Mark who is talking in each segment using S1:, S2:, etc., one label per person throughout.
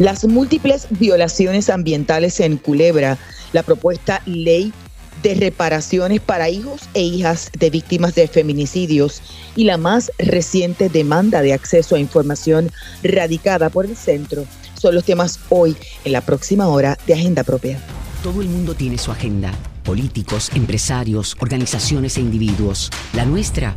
S1: Las múltiples violaciones ambientales en Culebra, la propuesta ley de reparaciones para hijos e hijas de víctimas de feminicidios y la más reciente demanda de acceso a información radicada por el centro son los temas hoy en la próxima hora de Agenda Propia.
S2: Todo el mundo tiene su agenda, políticos, empresarios, organizaciones e individuos. La nuestra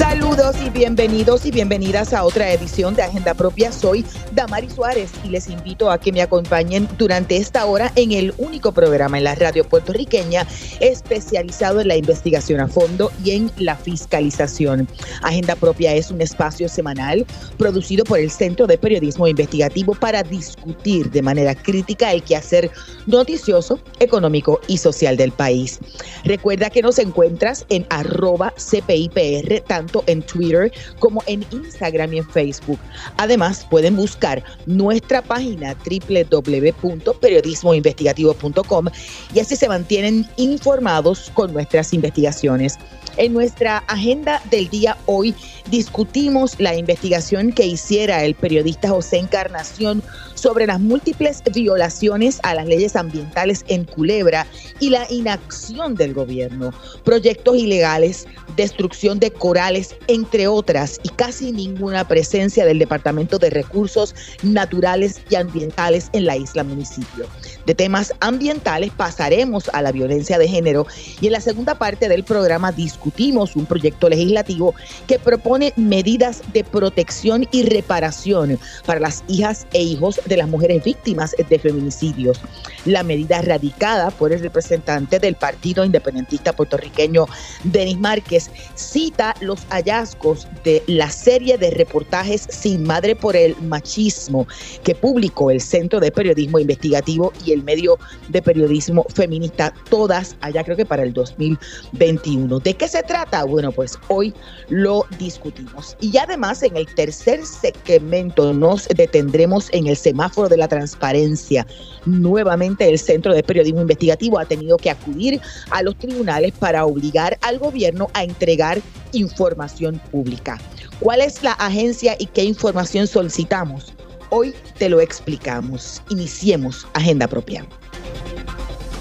S1: Saludos y bienvenidos y bienvenidas a otra edición de Agenda Propia. Soy Damari Suárez y les invito a que me acompañen durante esta hora en el único programa en la radio puertorriqueña especializado en la investigación a fondo y en la fiscalización. Agenda Propia es un espacio semanal producido por el Centro de Periodismo Investigativo para discutir de manera crítica el quehacer noticioso, económico y social del país. Recuerda que nos encuentras en arroba CPIPR, tanto en Twitter como en Instagram y en Facebook. Además, pueden buscar nuestra página www.periodismoinvestigativo.com y así se mantienen informados con nuestras investigaciones. En nuestra agenda del día hoy discutimos la investigación que hiciera el periodista José Encarnación sobre las múltiples violaciones a las leyes ambientales en Culebra y la inacción del gobierno, proyectos ilegales, destrucción de corales, entre otras, y casi ninguna presencia del Departamento de Recursos Naturales y Ambientales en la isla municipio. De temas ambientales pasaremos a la violencia de género y en la segunda parte del programa discutimos un proyecto legislativo que propone medidas de protección y reparación para las hijas e hijos de las mujeres víctimas de feminicidios. La medida radicada por el representante del Partido Independentista puertorriqueño, Denis Márquez, cita los hallazgos de la serie de reportajes Sin Madre por el Machismo que publicó el Centro de Periodismo Investigativo y el medio de periodismo feminista, todas allá creo que para el 2021. ¿De qué se trata? Bueno, pues hoy lo discutimos. Y además en el tercer segmento nos detendremos en el semáforo de la transparencia. Nuevamente el Centro de Periodismo Investigativo ha tenido que acudir a los tribunales para obligar al gobierno a entregar información pública. ¿Cuál es la agencia y qué información solicitamos? Hoy te lo explicamos. Iniciemos Agenda Propia.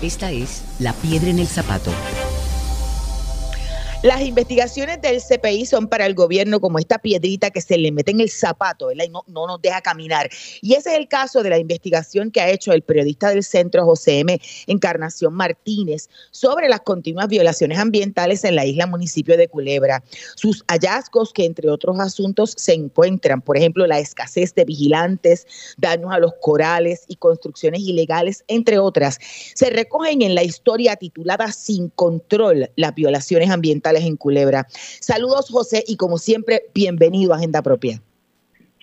S2: Esta es La Piedra en el Zapato
S1: las investigaciones del CPI son para el gobierno como esta piedrita que se le mete en el zapato y no, no, nos deja caminar. Y ese es el caso de la investigación que ha hecho el periodista del centro José M. Encarnación Martínez sobre las continuas violaciones ambientales en la isla municipio de Culebra. Sus hallazgos que entre otros asuntos se encuentran, por ejemplo, la escasez de vigilantes, daños a los corales y construcciones ilegales, entre otras, se recogen en la historia titulada Sin control, las violaciones ambientales en Culebra. Saludos, José, y como siempre, bienvenido a Agenda Propia.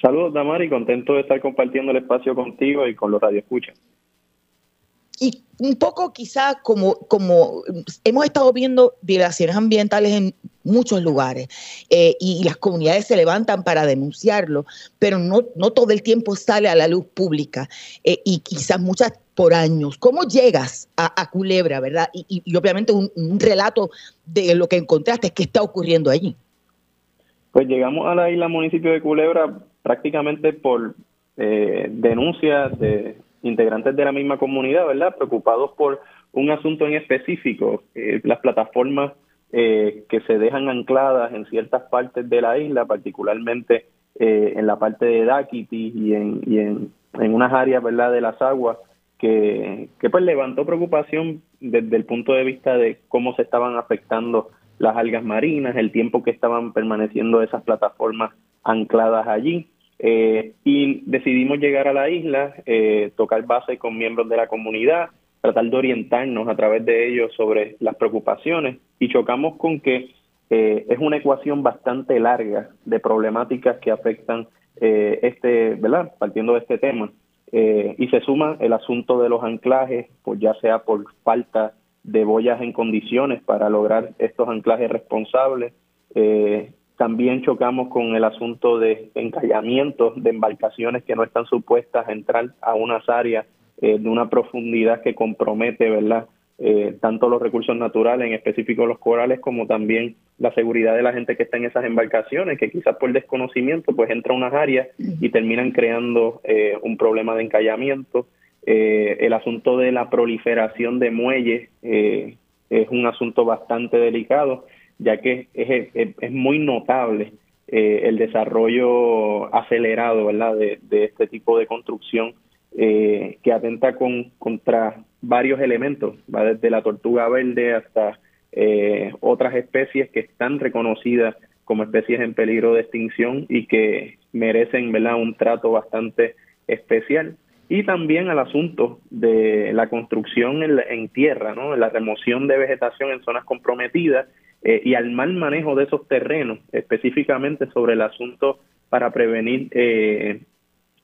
S3: Saludos, Damari, contento de estar compartiendo el espacio contigo y con los radioescuchas.
S1: Y un poco quizá como, como hemos estado viendo violaciones ambientales en muchos lugares eh, y, las comunidades se levantan para denunciarlo, pero no, no todo el tiempo sale a la luz pública eh, y quizás muchas por años. ¿Cómo llegas a, Culebra, verdad? Y, obviamente un, relato de lo que encontraste, qué está ocurriendo allí.
S3: Pues llegamos a la isla municipio de Culebra prácticamente por eh, denuncias de integrantes de la misma comunidad, ¿verdad? Preocupados por un asunto en específico, eh, las plataformas eh, que se dejan ancladas en ciertas partes de la isla, particularmente en la parte de Daquiti y en, en, en unas áreas, ¿verdad?, de las aguas, que, que pues levantó preocupación desde el punto de vista de cómo se estaban afectando las algas marinas, el tiempo que estaban permaneciendo esas plataformas ancladas allí. Eh, y decidimos llegar a la isla, eh, tocar base con miembros de la comunidad, tratar de orientarnos a través de ellos sobre las preocupaciones y chocamos con que eh, es una ecuación bastante larga de problemáticas que afectan este, ¿verdad? Partiendo de este tema. Eh, y se suma el asunto de los anclajes, pues ya sea por falta de boyas en condiciones para lograr estos anclajes responsables. Eh, también chocamos con el asunto de encallamientos de embarcaciones que no están supuestas a entrar a unas áreas eh, de una profundidad que compromete, ¿verdad?, eh, tanto los recursos naturales, en específico los corales, como también la seguridad de la gente que está en esas embarcaciones, que quizás por desconocimiento pues entra a unas áreas y terminan creando eh, un problema de encallamiento. Eh, el asunto de la proliferación de muelles es un asunto bastante delicado, ya que es, es, muy notable el desarrollo acelerado. De, de este tipo de construcción que atenta con, contra varios elementos, va desde la tortuga verde hasta eh, otras especies que están reconocidas como especies en peligro de extinción y que merecen ¿verdad? un trato bastante especial. Y también al asunto de la construcción en, tierra, ¿no? la remoción de vegetación en zonas comprometidas eh, y al mal manejo de esos terrenos, específicamente sobre el asunto para prevenir eh,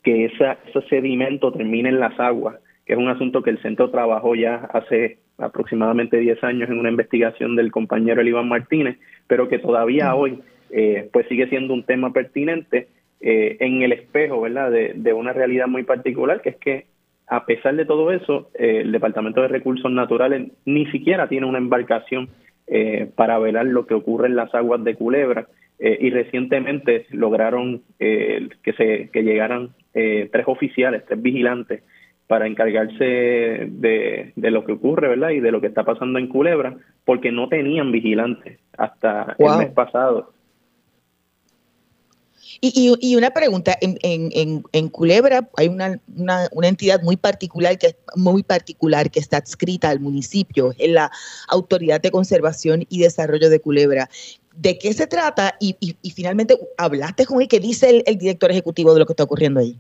S3: que esa, ese sedimento termine en las aguas que es un asunto que el centro trabajó ya hace aproximadamente 10 años en una investigación del compañero Eliván Martínez, pero que todavía hoy eh, pues sigue siendo un tema pertinente eh, en el espejo ¿verdad? De, una realidad muy particular, que es que a pesar de todo eso, eh, el Departamento de Recursos Naturales ni siquiera tiene una embarcación para velar lo que ocurre en las aguas de Culebra. y recientemente lograron que se que llegaran tres oficiales, tres vigilantes para encargarse de, lo que ocurre, ¿verdad? Y de lo que está pasando en Culebra, porque no tenían vigilantes hasta el mes pasado.
S1: Y, y, una pregunta, en, en, en Culebra hay una, una, una, entidad muy particular que muy particular que está adscrita al municipio, es la Autoridad de Conservación y Desarrollo de Culebra. ¿De qué se trata? Y, y finalmente, ¿hablaste con él? ¿Qué dice el, el director ejecutivo de lo que está ocurriendo ahí?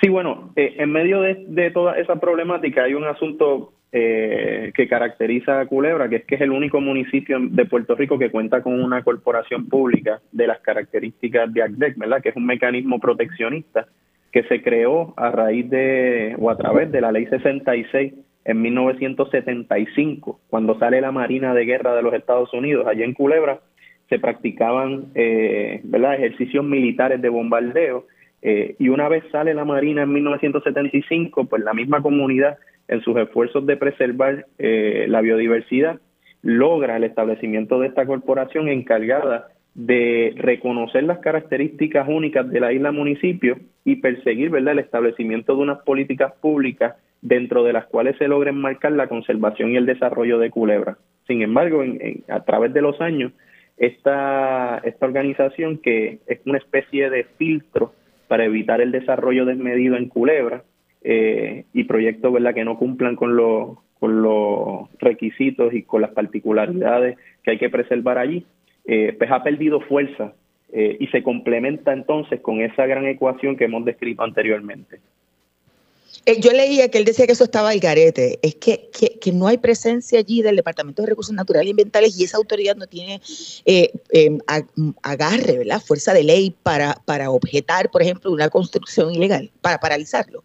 S3: Sí, bueno, eh, en medio de, toda esa problemática hay un asunto eh, que caracteriza a Culebra, que es que es el único municipio de Puerto Rico que cuenta con una corporación pública de las características de ACDEC, ¿verdad? Que es un mecanismo proteccionista que se creó a raíz de o a través de la Ley 66 en 1975, cuando sale la Marina de Guerra de los Estados Unidos. Allí en Culebra se practicaban eh, ¿verdad? ejercicios militares de bombardeo eh, y una vez sale la Marina en 1975, pues la misma comunidad, en sus esfuerzos de preservar eh, la biodiversidad, logra el establecimiento de esta corporación encargada de reconocer las características únicas de la isla municipio y perseguir ¿verdad? el establecimiento de unas políticas públicas dentro de las cuales se logren marcar la conservación y el desarrollo de Culebra. Sin embargo, a través de los años, esta, esta organización que es una especie de filtro para evitar el desarrollo desmedido en Culebra eh, y proyectos ¿verdad? que no cumplan con, los con los requisitos y con las particularidades que hay que preservar allí, eh, pues ha perdido fuerza eh, y se complementa entonces con esa gran ecuación que hemos descrito anteriormente.
S1: Eh, yo leía que él decía que eso estaba al garete. Es que, que, no hay presencia allí del Departamento de Recursos Naturales y Ambientales y esa autoridad no tiene eh, em, agarre, ¿verdad? Fuerza de ley para, para objetar, por ejemplo, una construcción ilegal, para paralizarlo.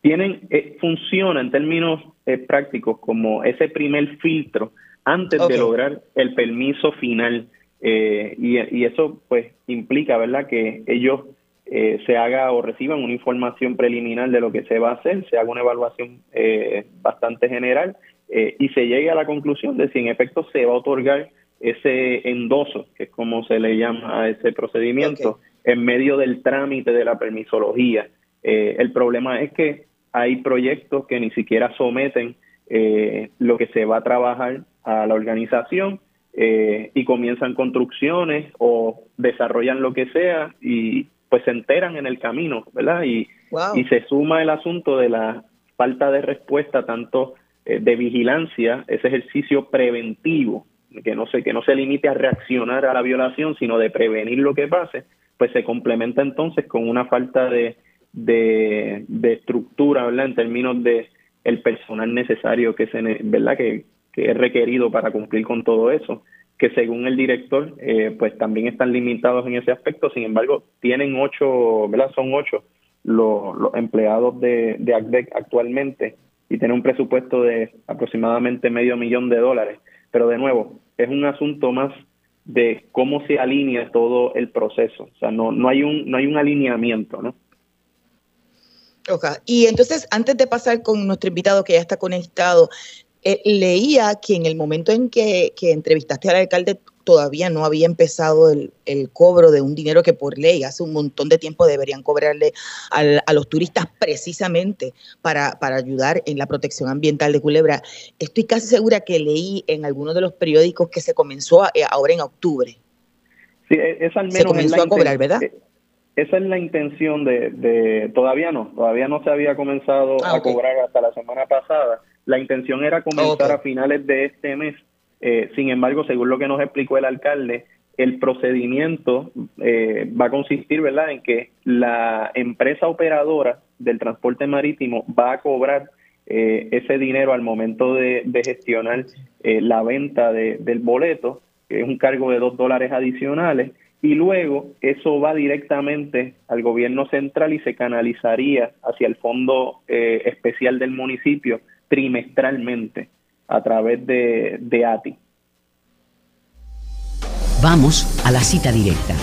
S3: Tienen, eh, funciona en términos prácticos como ese primer filtro antes de lograr el permiso final. y, y eso pues implica, ¿verdad? Que ellos eh, se haga o reciban una información preliminar de lo que se va a hacer, se haga una evaluación eh, bastante general eh, y se llegue a la conclusión de si en efecto se va a otorgar ese endoso, que es como se le llama a ese procedimiento, en medio del trámite de la permisología. el problema es que hay proyectos que ni siquiera someten lo que se va a trabajar a la organización y comienzan construcciones o desarrollan lo que sea y pues se enteran en el camino, ¿verdad? Y, y se suma el asunto de la falta de respuesta tanto eh, de vigilancia, ese ejercicio preventivo, que no se que no se limite a reaccionar a la violación, sino de prevenir lo que pase, pues se complementa entonces con una falta de, de, estructura, ¿verdad? En términos de el personal necesario que se, ¿verdad? Que, que es requerido para cumplir con todo eso que según el director, eh, pues también están limitados en ese aspecto. Sin embargo, tienen ocho, ¿verdad? Son ocho los, empleados de, de ACDEC actualmente y tienen un presupuesto de aproximadamente medio millón de dólares. Pero de nuevo, es un asunto más de cómo se alinea todo el proceso. O sea, no, no, hay, un, no hay un alineamiento, ¿no?
S1: Okay. Y entonces, antes de pasar con nuestro invitado que ya está conectado, eh, leía que en el momento en que, entrevistaste al alcalde todavía no había empezado el, cobro de un dinero que por ley hace un montón de tiempo deberían cobrarle a los turistas precisamente para, para ayudar en la protección ambiental de Culebra. Estoy casi segura que leí en algunos de los periódicos que se comenzó eh, ahora en octubre.
S3: Sí, e, es al menos
S1: se comenzó a cobrar, ¿verdad? Eh,
S3: esa es la intención de, todavía no, todavía no se había comenzado ah, a cobrar hasta la semana pasada. La intención era comenzar a finales de este mes eh, sin embargo, según lo que nos explicó el alcalde, el procedimiento eh, va a consistir, ¿verdad?, en que la empresa operadora del transporte marítimo va a cobrar eh, ese dinero al momento de, gestionar la venta del boleto, que es un cargo de dos dólares adicionales, y luego eso va directamente al gobierno central y se canalizaría hacia el fondo especial del municipio trimestralmente a través de, de ATI.
S2: Vamos a la cita directa.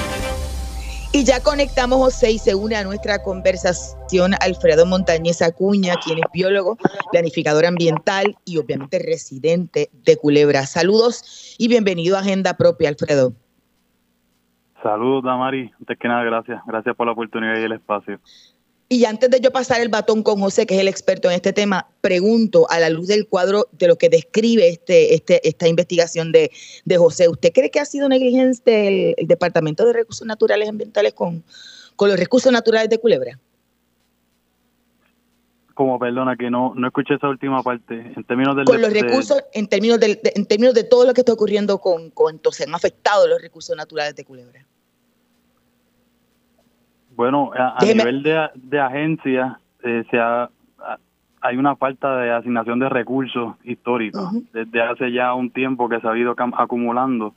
S1: Y ya conectamos, José, y se une a nuestra conversación Alfredo Montañez Acuña, quien es biólogo, planificador ambiental y obviamente residente de Culebra. Saludos y bienvenido a Agenda Propia, Alfredo.
S4: Saludos, Damari. Antes que nada, gracias. Gracias por la oportunidad y el espacio.
S1: Y antes de yo pasar el batón con José, que es el experto en este tema, pregunto a la luz del cuadro de lo que describe este, este, esta investigación de, José, ¿usted cree que ha sido negligencia el, Departamento de Recursos Naturales Ambientales con, con los recursos naturales de Culebra?
S4: Como, perdona, que no, no escuché esa última parte. En términos del...
S1: Con los recursos, en, términos de, en términos de todo lo que está ocurriendo con, con, entonces, han afectado los recursos naturales de Culebra.
S4: Bueno, a, nivel de, de agencia, eh, se hay una falta de asignación de recursos históricos. Desde hace ya un tiempo que se ha ido acumulando.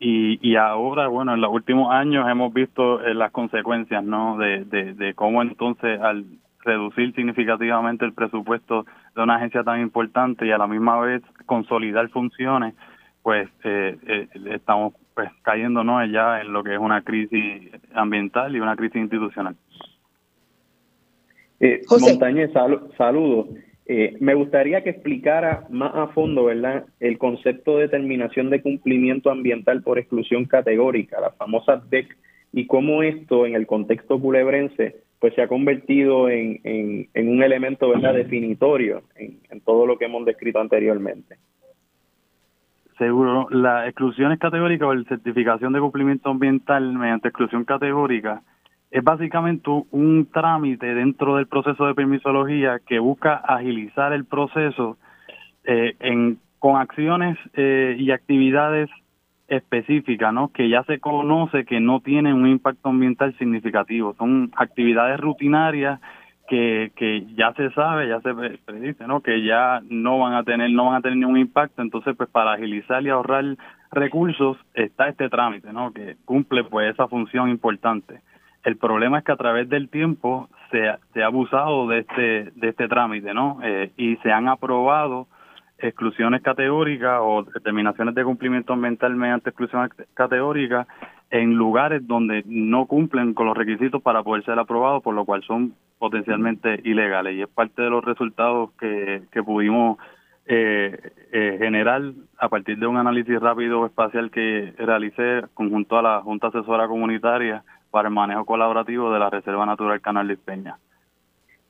S4: Y, y ahora, bueno, en los últimos años hemos visto eh, las consecuencias, ¿no? De, de, cómo entonces al reducir significativamente el presupuesto de una agencia tan importante y a la misma vez consolidar funciones, pues eh, eh estamos pues cayéndonos ya en lo que es una crisis ambiental y una crisis institucional.
S3: Eh, Montañez, saludos. Eh, me gustaría que explicara más a fondo, ¿verdad?, el concepto de determinación de cumplimiento ambiental por exclusión categórica, la famosa DEC, y cómo esto en el contexto culebrense pues se ha convertido en, en, un elemento verdad definitorio en, todo lo que hemos descrito anteriormente.
S4: Seguro, las exclusiones categóricas o la certificación de cumplimiento ambiental mediante exclusión categórica es básicamente un trámite dentro del proceso de permisología que busca agilizar el proceso eh, en, con acciones eh, y actividades específicas, ¿no? Que ya se conoce que no tienen un impacto ambiental significativo. Son actividades rutinarias que, que ya se sabe, ya se predice, ¿no? Que ya no van a tener, no van a tener ningún impacto. Entonces, pues para agilizar y ahorrar recursos está este trámite, ¿no? Que cumple pues esa función importante. El problema es que a través del tiempo se, se ha abusado de este, de este trámite, ¿no? Eh, y se han aprobado exclusiones categóricas o determinaciones de cumplimiento ambiental mediante exclusión categórica en lugares donde no cumplen con los requisitos para poder ser aprobados, por lo cual son potencialmente ilegales. Y es parte de los resultados que, que pudimos eh, eh, generar a partir de un análisis rápido espacial que realicé conjunto a la Junta Asesora Comunitaria para el manejo colaborativo de la Reserva Natural Canal de Peña.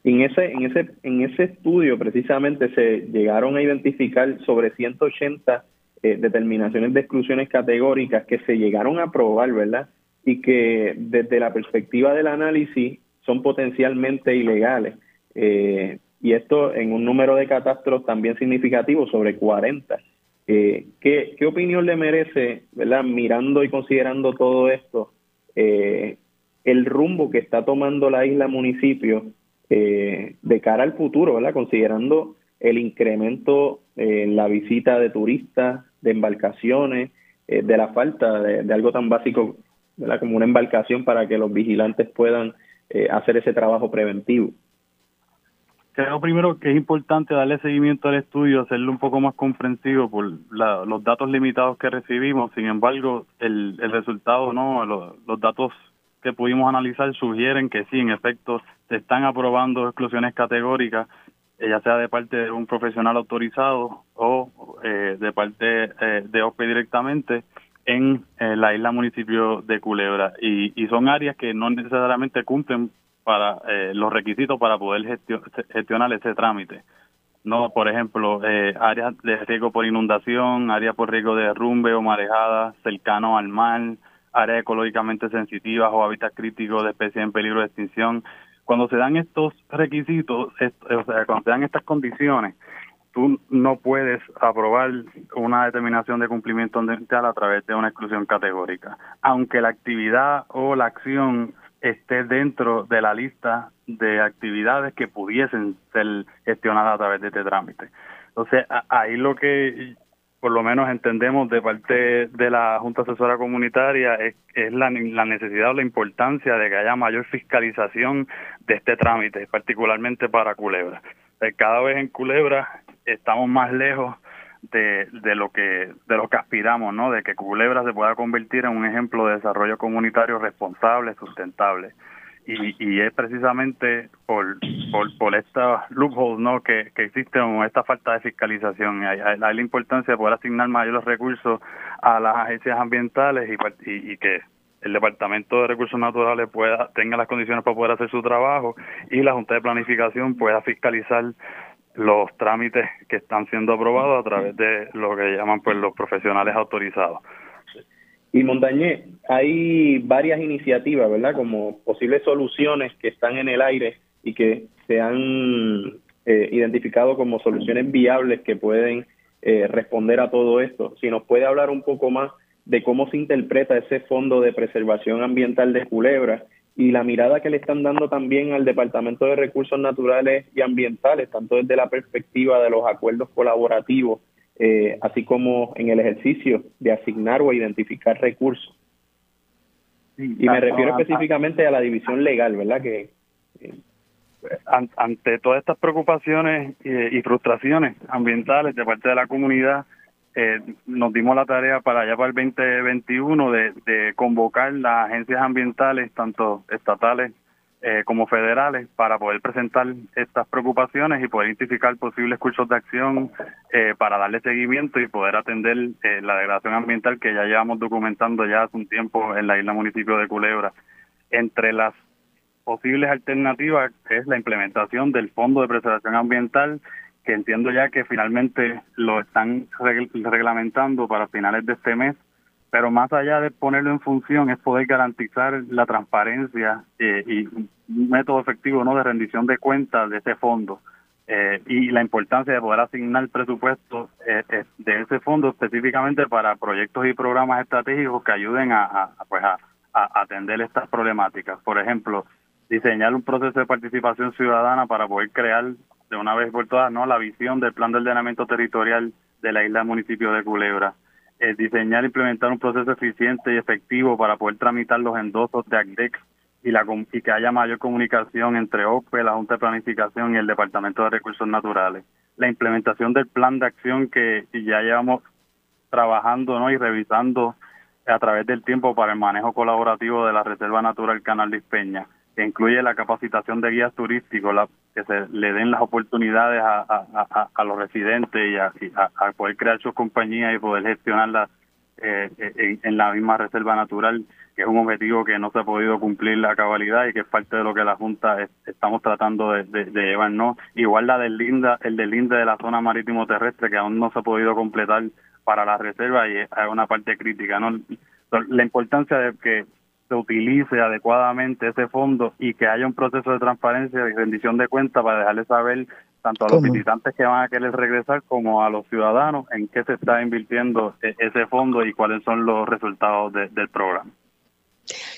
S3: En ese, en ese, en ese estudio precisamente se llegaron a identificar sobre 180 eh, determinaciones de exclusiones categóricas que se llegaron a aprobar, ¿verdad? Y que desde la perspectiva del análisis son potencialmente ilegales. Eh, y esto en un número de catastros también significativo, sobre 40. Eh, ¿qué, ¿Qué opinión le merece, ¿verdad? Mirando y considerando todo esto, el rumbo que está tomando la isla municipio de cara al futuro, ¿verdad? Considerando el incremento en la visita de turistas, de embarcaciones, eh, de la falta de, algo tan básico. Como una embarcación para que los vigilantes puedan eh, hacer ese trabajo preventivo.
S4: Creo primero que es importante darle seguimiento al estudio, hacerlo un poco más comprensivo por los datos limitados que recibimos. Sin embargo, el, el resultado, no, los datos que pudimos analizar sugieren que sí, en efecto, se están aprobando exclusiones categóricas ya sea de parte de un profesional autorizado o de parte de OPE directamente, en la isla municipio de Culebra. Y, y son áreas que no necesariamente cumplen para los requisitos para poder gestionar ese trámite no por ejemplo eh, áreas de riesgo por inundación áreas por riesgo de derrumbe o marejada cercano al mar áreas ecológicamente sensitivas o hábitats críticos de especies en peligro de extinción cuando se dan estos requisitos o sea cuando se dan estas condiciones tú no puedes aprobar una determinación de cumplimiento ambiental a través de una exclusión categórica aunque la actividad o la acción esté dentro de la lista de actividades que pudiesen ser gestionadas a través de este trámite. Entonces, ahí lo que por lo menos entendemos de parte de la Junta Asesora Comunitaria es, la, necesidad o la importancia de que haya mayor fiscalización de este trámite, particularmente para Culebra. cada vez en Culebra estamos más lejos de, de lo que de lo que aspiramos, ¿no? De que Culebra se pueda convertir en un ejemplo de desarrollo comunitario responsable, sustentable. Y, y es precisamente por, por, por esta loophole ¿no? que, que existe esta falta de fiscalización. Hay, la importancia de poder asignar mayores recursos a las agencias ambientales y, y que el Departamento de Recursos Naturales pueda tenga las condiciones para poder hacer su trabajo y la Junta de Planificación pueda fiscalizar los trámites que están siendo aprobados a través de lo que llaman pues los profesionales autorizados.
S3: Y Montañé, hay varias iniciativas, ¿verdad? Como posibles soluciones que están en el aire y que se han eh, identificado como soluciones viables que pueden eh, responder a todo esto. Si nos puede hablar un poco más de cómo se interpreta ese Fondo de Preservación Ambiental de Culebra y la mirada que le están dando también al Departamento de Recursos Naturales y Ambientales, tanto desde la perspectiva de los acuerdos colaborativos, eh, así como en el ejercicio de asignar o identificar recursos. y me refiero específicamente a la división legal, ¿verdad? Que
S4: eh, ante todas estas preocupaciones y frustraciones ambientales de parte de la comunidad, eh, nos dimos la tarea para allá para el 2021 de, de convocar las agencias ambientales, tanto estatales eh, como federales, para poder presentar estas preocupaciones y poder identificar posibles cursos de acción eh, para darle seguimiento y poder atender la degradación ambiental que ya llevamos documentando ya hace un tiempo en la isla municipio de Culebra. Entre las posibles alternativas es la implementación del Fondo de Preservación Ambiental que entiendo ya que finalmente lo están reglamentando para finales de este mes, pero más allá de ponerlo en función es poder garantizar la transparencia eh, y un método efectivo no de rendición de cuentas de ese fondo eh, y la importancia de poder asignar presupuestos eh, de ese fondo específicamente para proyectos y programas estratégicos que ayuden a, pues a atender estas problemáticas. Por ejemplo, diseñar un proceso de participación ciudadana para poder crear de una vez por todas no la visión del plan de ordenamiento territorial de la isla municipio de Culebra. Es diseñar e implementar un proceso eficiente y efectivo para poder tramitar los endosos de la, y que haya mayor comunicación entre OPE, la Junta de Planificación y el Departamento de Recursos Naturales. La implementación del plan de acción que ya llevamos trabajando ¿no? y revisando a través del tiempo para el manejo colaborativo de la Reserva Natural Canal de Ispeña que incluye la capacitación de guías turísticos, la, que se le den las oportunidades a, a, a, los residentes y, a, poder crear sus compañías y poder gestionarlas eh, eh en, la misma reserva natural, que es un objetivo que no se ha podido cumplir la cabalidad y que es parte de lo que la Junta estamos tratando de, de, llevar. ¿no? Igual la del Linda, el del Linda de la zona marítimo terrestre, que aún no se ha podido completar para la reserva y es una parte crítica. ¿no? La importancia de que se utilice adecuadamente ese fondo y que haya un proceso de transparencia y rendición de cuentas para dejarle saber tanto a los visitantes que van a querer regresar como a los ciudadanos en qué se está invirtiendo e-, ese fondo y cuáles son los resultados del programa.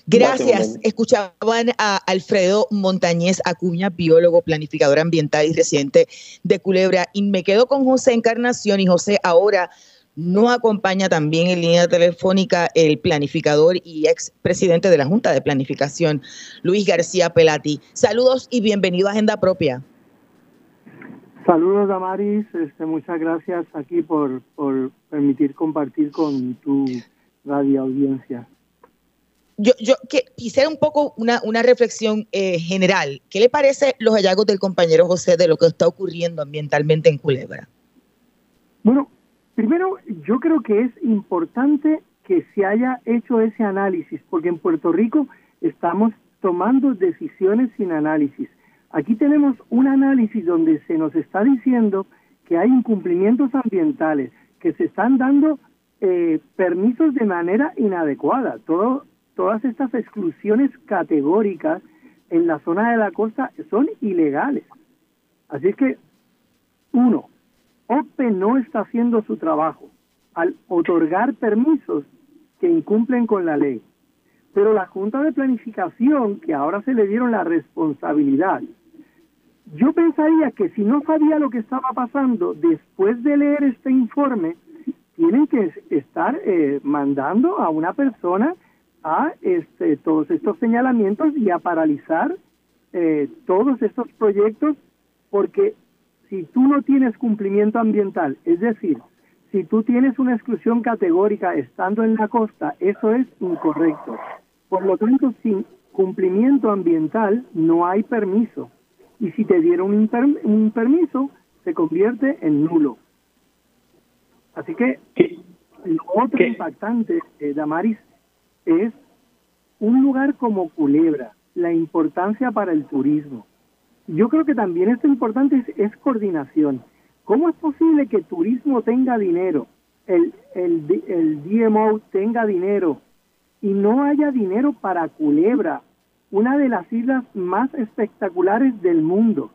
S1: Gracias. Escuchaban a Alfredo Montañez Acuña, biólogo, planificador ambiental y residente de Culebra. Y me quedo con José Encarnación. Y José, ahora no acompaña también en línea telefónica el planificador y ex presidente de la Junta de Planificación, Luis García Pelati. Saludos y bienvenido a Agenda Propia.
S5: Saludos, Damaris. Este, muchas gracias aquí por, por permitir compartir con tu radio audiencia.
S1: yo, yo que, quisiera un poco una, una reflexión eh, general. ¿Qué le parece los hallazgos del compañero José de lo que está ocurriendo ambientalmente en Culebra?
S5: Bueno, primero yo creo que es importante que se haya hecho ese análisis, porque en Puerto Rico estamos tomando decisiones sin análisis. Aquí tenemos un análisis donde se nos está diciendo que hay incumplimientos ambientales, que se están dando eh, permisos de manera inadecuada. Todo, todas estas exclusiones categóricas en la zona de la costa son ilegales. Así es que, uno, OPE no está haciendo su trabajo al otorgar permisos que incumplen con la ley. Pero la Junta de Planificación, que ahora se le dieron la responsabilidad, yo pensaría que si no sabía lo que estaba pasando, después de leer este informe, tienen que estar eh, mandando a una persona a este, todos estos señalamientos y a paralizar eh, todos estos proyectos, porque si tú no tienes cumplimiento ambiental, es decir, si tú tienes una exclusión categórica estando en la costa, eso es incorrecto. Por lo tanto, sin cumplimiento ambiental no hay permiso. Y si te dieron un, permiso, se convierte en nulo. Así que lo otro impactante, eh, Damaris, es un lugar como Culebra, la importancia para el turismo. Yo creo que también esto importante es coordinación. ¿Cómo es posible que turismo tenga dinero, el, el, el DMO tenga dinero y no haya dinero para Culebra, una de las islas más espectaculares del mundo?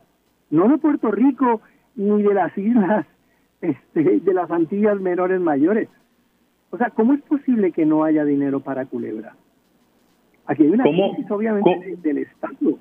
S5: No de Puerto Rico ni de las islas este, de las Antillas menores mayores. O sea, ¿cómo es posible que no haya dinero para Culebra? Aquí hay una crisis, obviamente, del Estado.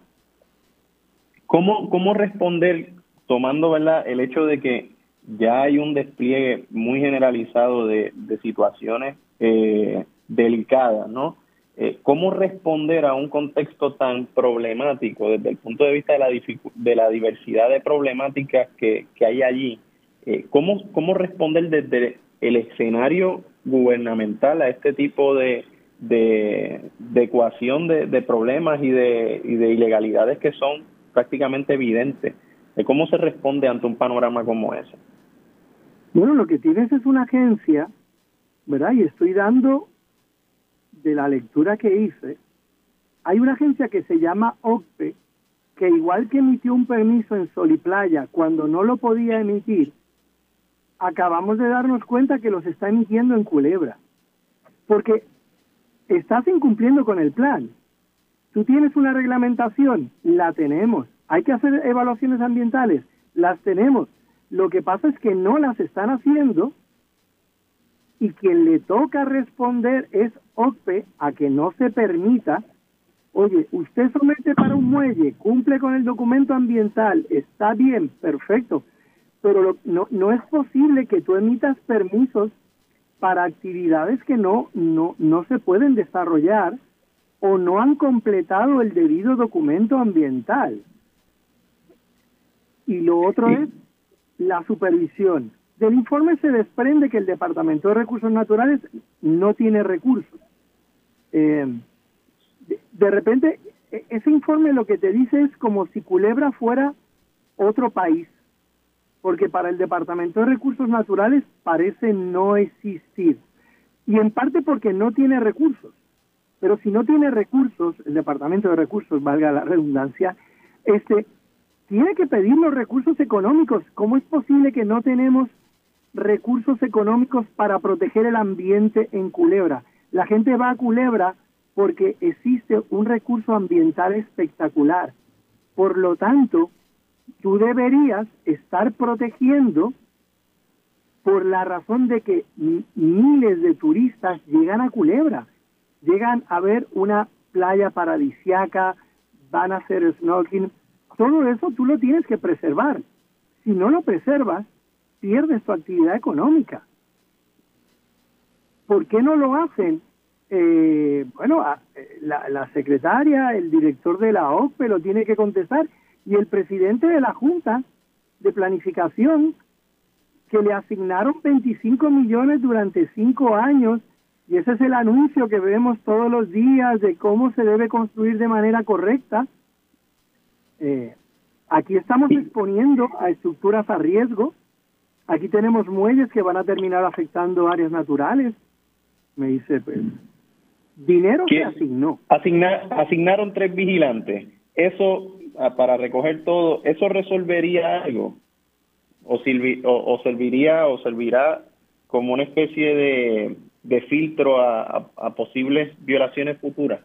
S3: ¿Cómo, ¿Cómo responder tomando ¿verdad? el hecho de que ya hay un despliegue muy generalizado de, situaciones eh, delicadas, ¿no? Eh, ¿Cómo responder a un contexto tan problemático desde el punto de vista de la, de la diversidad de problemáticas que, hay allí? Eh, ¿cómo, ¿Cómo responder desde el escenario gubernamental a este tipo de, de, ecuación de, de, problemas y de, y de ilegalidades que son prácticamente evidentes? cómo se responde ante un panorama como ese.
S5: Bueno, lo que tienes es una agencia, ¿verdad? Y estoy dando de la lectura que hice, hay una agencia que se llama OCPE, que igual que emitió un permiso en Sol y Playa cuando no lo podía emitir, acabamos de darnos cuenta que los está emitiendo en Culebra. Porque estás incumpliendo con el plan. Tú tienes una reglamentación, la tenemos. Hay que hacer evaluaciones ambientales, las tenemos. Lo que pasa es que no las están haciendo y quien le toca responder es OCPE a que no se permita, oye, usted somete para un muelle, cumple con el documento ambiental, está bien, perfecto, pero no, no es posible que tú emitas permisos para actividades que no, no, no se pueden desarrollar o no han completado el debido documento ambiental. Y lo otro es la supervisión. Del informe se desprende que el Departamento de Recursos Naturales no tiene recursos. Eh, de, repente, e, ese informe lo que te dice es como si Culebra fuera otro país, porque para el Departamento de Recursos Naturales parece no existir. Y en parte porque no tiene recursos. Pero si no tiene recursos, el Departamento de Recursos, valga la redundancia, este tiene que pedir los recursos económicos. ¿Cómo es posible que no tenemos recursos económicos para proteger el ambiente en Culebra? La gente va a Culebra porque existe un recurso ambiental espectacular. Por lo tanto, tú deberías estar protegiendo por la razón de que miles de turistas llegan a Culebra, llegan a ver una playa paradisiaca, van a hacer snorkeling, todo eso tú lo tienes que preservar. Si no lo preservas, pierdes tu actividad económica. ¿Por qué no lo hacen? Eh, bueno, la, la, secretaria, el director de la OPE lo tiene que contestar y el presidente de la Junta de Planificación, que le asignaron 25 millones durante cinco años Y ese es el anuncio que vemos todos los días de cómo se debe construir de manera correcta. Eh, aquí estamos exponiendo a estructuras a riesgo. Aquí tenemos muelles que van a terminar afectando áreas naturales. Me dice, pues, dinero se asignó.
S3: asignaron tres vigilantes. Eso, ah, para recoger todo, ¿eso resolvería algo? ¿O, o, o serviría o servirá como una especie de de filtro a, posibles violaciones futuras?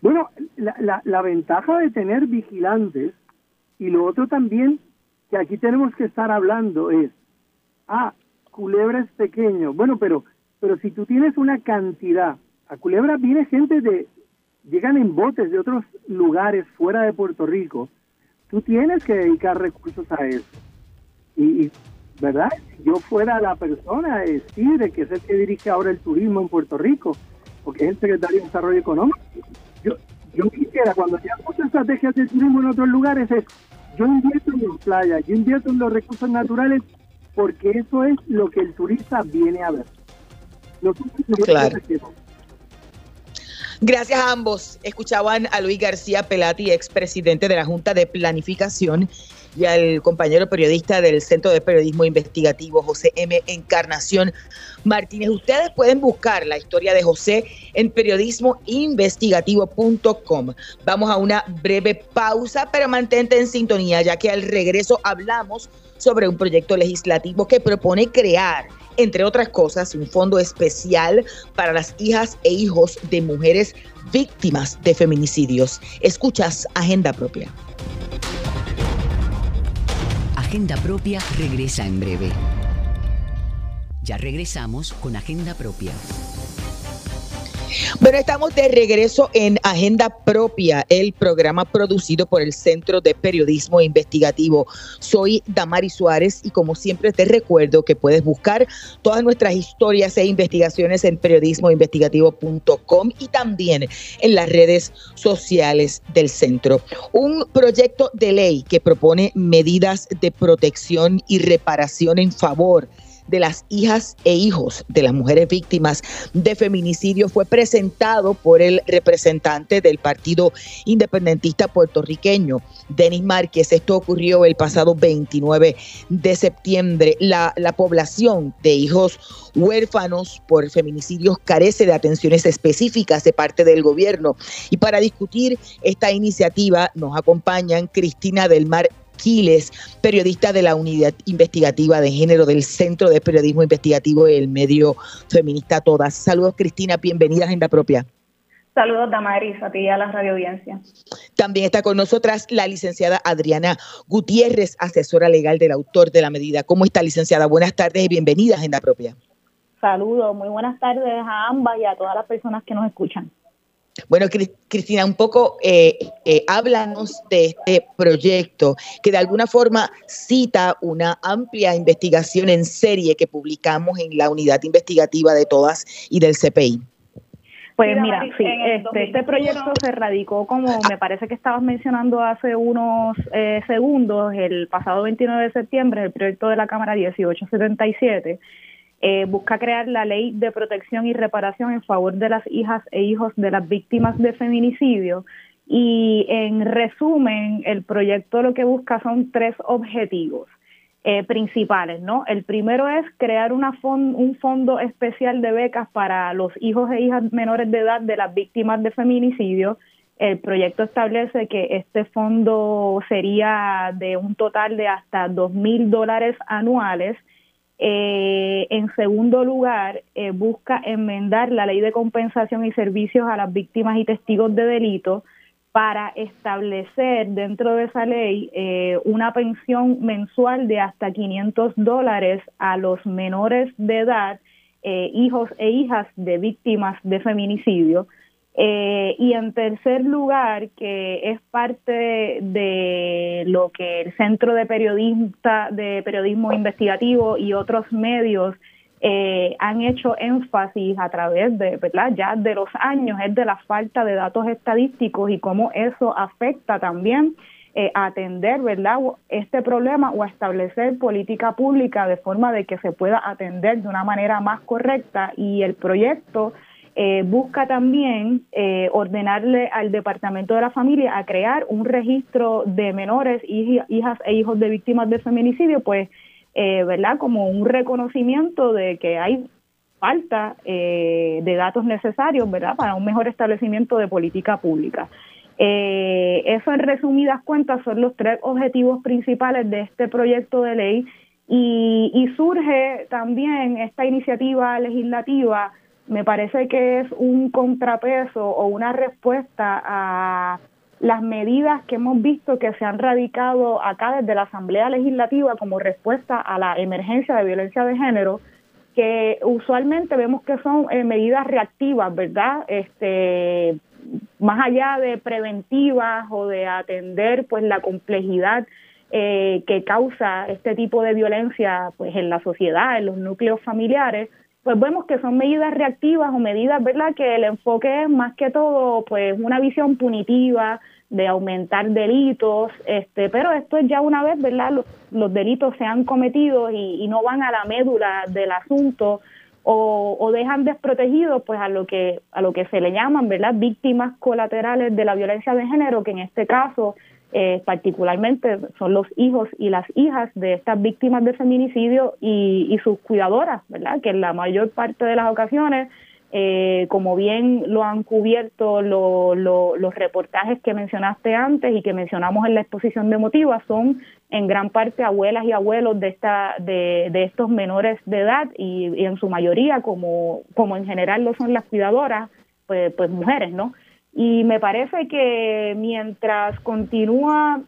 S5: Bueno, la, la, ventaja de tener vigilantes y lo otro también que aquí tenemos que estar hablando es, ah, Culebra es pequeño, bueno, pero, pero si tú tienes una cantidad, a Culebra viene gente de, llegan en botes de otros lugares fuera de Puerto Rico, tú tienes que dedicar recursos a eso. Y, y ¿verdad? Si yo fuera la persona, decir que es el que dirige ahora el turismo en Puerto Rico, porque es el secretario de Desarrollo Económico, yo, yo quisiera, cuando ya muchas estrategias de turismo en otros lugares, es yo invierto en las playas, yo invierto en los recursos naturales, porque eso es lo que el turista viene a ver.
S1: claro. Gracias a ambos. Escuchaban a Luis García Pelati, expresidente de la Junta de Planificación, y al compañero periodista del Centro de Periodismo Investigativo, José M. Encarnación Martínez. Ustedes pueden buscar la historia de José en periodismoinvestigativo.com. Vamos a una breve pausa, pero mantente en sintonía, ya que al regreso hablamos sobre un proyecto legislativo que propone crear entre otras cosas, un fondo especial para las hijas e hijos de mujeres víctimas de feminicidios. Escuchas Agenda Propia.
S2: Agenda Propia regresa en breve. Ya regresamos con Agenda Propia.
S1: Bueno, estamos de regreso en Agenda Propia, el programa producido por el Centro de Periodismo Investigativo. Soy Damari Suárez y como siempre te recuerdo que puedes buscar todas nuestras historias e investigaciones en periodismoinvestigativo.com y también en las redes sociales del centro. Un proyecto de ley que propone medidas de protección y reparación en favor de las hijas e hijos de las mujeres víctimas de feminicidio fue presentado por el representante del Partido Independentista puertorriqueño, Denis Márquez. Esto ocurrió el pasado 29 de septiembre. La, la población de hijos huérfanos por feminicidios carece de atenciones específicas de parte del gobierno. Y para discutir esta iniciativa nos acompañan Cristina del Mar Quiles, periodista de la Unidad Investigativa de Género del Centro de Periodismo Investigativo y el medio feminista Todas. Saludos, Cristina, bienvenida a Agenda Propia.
S6: Saludos, Damaris, a ti y a la radio audiencia.
S1: También está con nosotras la licenciada Adriana Gutiérrez, asesora legal del autor de la medida. ¿Cómo está, licenciada? Buenas tardes y bienvenida a Agenda Propia.
S6: Saludos, muy buenas tardes a ambas y a todas las personas que nos escuchan.
S1: Bueno, Cristina, un poco eh, eh, háblanos de este proyecto que de alguna forma cita una amplia investigación en serie que publicamos en la unidad investigativa de todas y del CPI.
S6: Pues mira, sí, este, este proyecto se radicó como me parece que estabas mencionando hace unos eh, segundos, el pasado 29 de septiembre, el proyecto de la Cámara 1877 eh, busca crear la ley de protección y reparación en favor de las hijas e hijos de las víctimas de feminicidio. Y en resumen, el proyecto lo que busca son tres objetivos eh, principales, ¿no? El primero es crear una un fondo especial de becas para los hijos e hijas menores de edad de las víctimas de feminicidio. El proyecto establece que este fondo sería de un total de hasta dos mil dólares anuales eh, en segundo lugar, eh, busca enmendar la ley de compensación y servicios a las víctimas y testigos de delito para establecer dentro de esa ley eh, una pensión mensual de hasta 500 dólares a los menores de edad, hijos e hijas de víctimas de feminicidio. Eh, y en tercer lugar, que es parte de lo que el Centro de, Periodista, de Periodismo Investigativo y otros medios eh, han hecho énfasis a través de, ¿verdad? Ya de los años, es de la falta de datos estadísticos y cómo eso afecta también eh, atender, ¿verdad?, este problema o establecer política pública de forma de que se pueda atender de una manera más correcta y el proyecto eh, busca también eh, ordenarle al Departamento de la Familia a crear un registro de menores, hijas e hijos de víctimas de feminicidio, pues, eh, ¿verdad? Como un reconocimiento de que hay falta de datos necesarios, ¿verdad? Para un mejor establecimiento de política pública. eso en resumidas cuentas son los tres objetivos principales de este proyecto de ley y surge también esta iniciativa legislativa me parece que es un contrapeso o una respuesta a las medidas que hemos visto que se han radicado acá desde la Asamblea Legislativa como respuesta a la emergencia de violencia de género, que usualmente vemos que son eh, medidas reactivas, ¿verdad? Este, más allá de preventivas o de atender pues la complejidad eh, que causa este tipo de violencia pues en la sociedad, en los núcleos familiares, pues vemos que son medidas reactivas o medidas, ¿verdad?, que el enfoque es más que todo, pues, una visión punitiva de aumentar delitos, este, pero esto es ya una vez, ¿verdad?, los, delitos se han cometido y, no van a la médula del asunto o, o, dejan desprotegidos, pues, a lo que a lo que se le llaman, ¿verdad?, víctimas colaterales de la violencia de género, que en este caso eh, particularmente son los hijos y las hijas de estas víctimas de feminicidio y, sus cuidadoras, ¿verdad? Que en la mayor parte de las ocasiones, eh, como bien lo han cubierto los reportajes que mencionaste antes y que mencionamos en la exposición de motivos, son en gran parte abuelas y abuelos de esta de, estos menores de edad y, y, en su mayoría, como, como en general lo son las cuidadoras, pues, pues mujeres, ¿no? Y me parece que mientras continúa